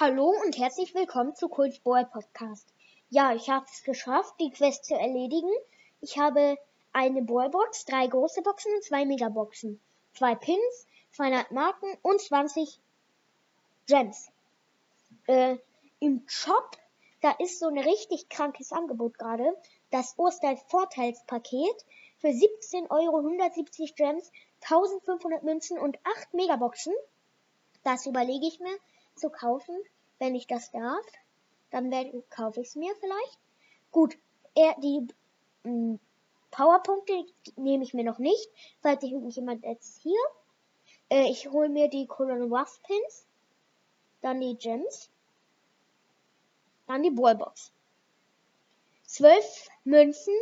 Hallo und herzlich willkommen zu Cool's Boy Podcast. Ja, ich habe es geschafft, die Quest zu erledigen. Ich habe eine Ballbox, drei große Boxen und zwei Megaboxen, zwei Pins, 200 Marken und 20 Gems. Äh, Im Shop, da ist so ein richtig krankes Angebot gerade. Das Ostervorteilspaket für 17 Euro, 170 Gems, 1500 Münzen und 8 Megaboxen. Das überlege ich mir zu kaufen, wenn ich das darf. Dann werde, kaufe ich es mir vielleicht. Gut, er, die mh, hm, Powerpunkte nehme ich mir noch nicht, falls sich irgendjemand jetzt hier. Äh, ich hole mir die Colonel Ruff Pins, dann die Gems, dann die Ballbox. 12 Münzen,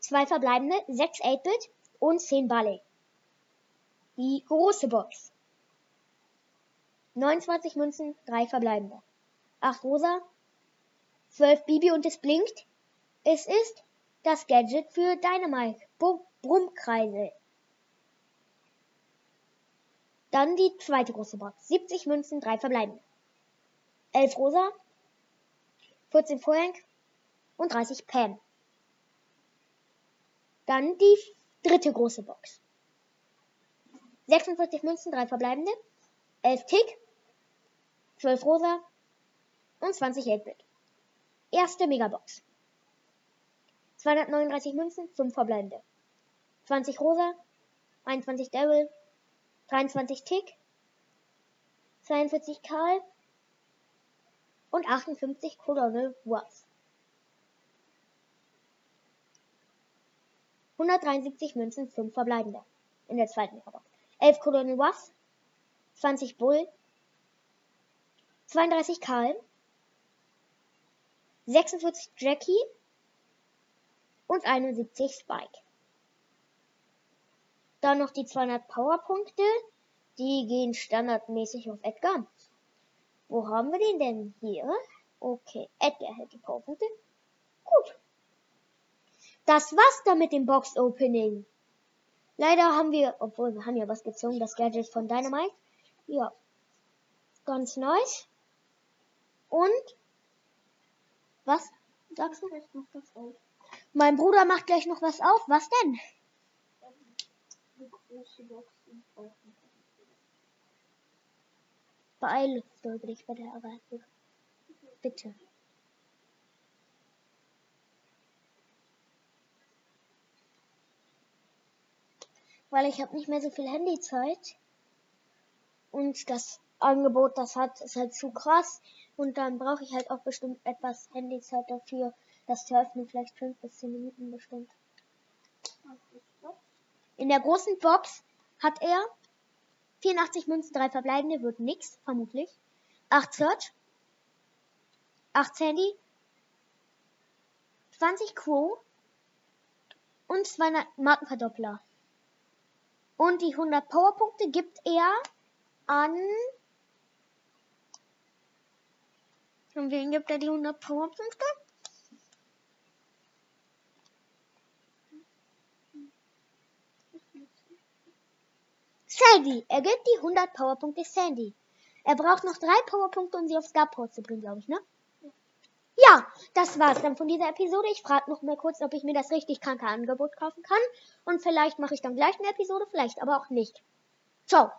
zwei verbleibende, 6 8-Bit und 10 Ballet. Die große Box. 29 Münzen, 3 verbleibende. 8 rosa, 12 Bibi und es blinkt. Es ist das Gadget für Dynamite. Brummkreise. Dann die zweite große Box. 70 Münzen, 3 verbleibende. 11 rosa, 14 Vorhang und 30 Pam. Dann die dritte große Box. 46 Münzen, 3 verbleibende, 11 Tick, 12 rosa und 20 8-Bit. Erste Megabox. 239 Münzen, 5 verbleibende. 20 rosa, 21 Devil, 23 Tick, 42 Karl und 58 Colonel Ruffs. 173 Münzen, 5 verbleibende. In der zweiten Megabox. 11 Colonel Ruffs, 20 Bull, 32 Karl, 46 Jackie und 71 Spike. Dann noch die 200 Powerpunkte. Die gehen standardmäßig auf Edgar. Wo haben wir den denn hier? Okay, Edgar hält die Powerpunkte. Gut. Das war's dann mit dem Box Opening. Leider haben wir, obwohl wir haben ja was gezogen, das Gadget von Dynamite. Ja. Ganz nice. Und was sagst du? Mein Bruder macht gleich noch was auf. Was denn? Beeile dich bei der Erwartung. Bitte. Weil ich habe nicht mehr so viel Handyzeit. Und das Angebot, das hat, ist halt zu krass. Und dann brauche ich halt auch bestimmt etwas Handyzeit dafür, das zu öffnen. Vielleicht 5 bis 10 Minuten bestimmt. In der großen Box hat er 84 Münzen, 3 verbleibende, wird nix, vermutlich. 8 Search, 8 Sandy, 20 Quo und 200 Markenverdoppler. Und die 100 Powerpunkte gibt er an Und wen gibt er die 100 Powerpunkte? Sandy. Er gibt die 100 Powerpunkte Sandy. Er braucht noch drei Powerpunkte, um sie auf Starport zu bringen, glaube ich, ne? Ja, das war's dann von dieser Episode. Ich frage noch mal kurz, ob ich mir das richtig kranke Angebot kaufen kann. Und vielleicht mache ich dann gleich eine Episode, vielleicht aber auch nicht. Ciao.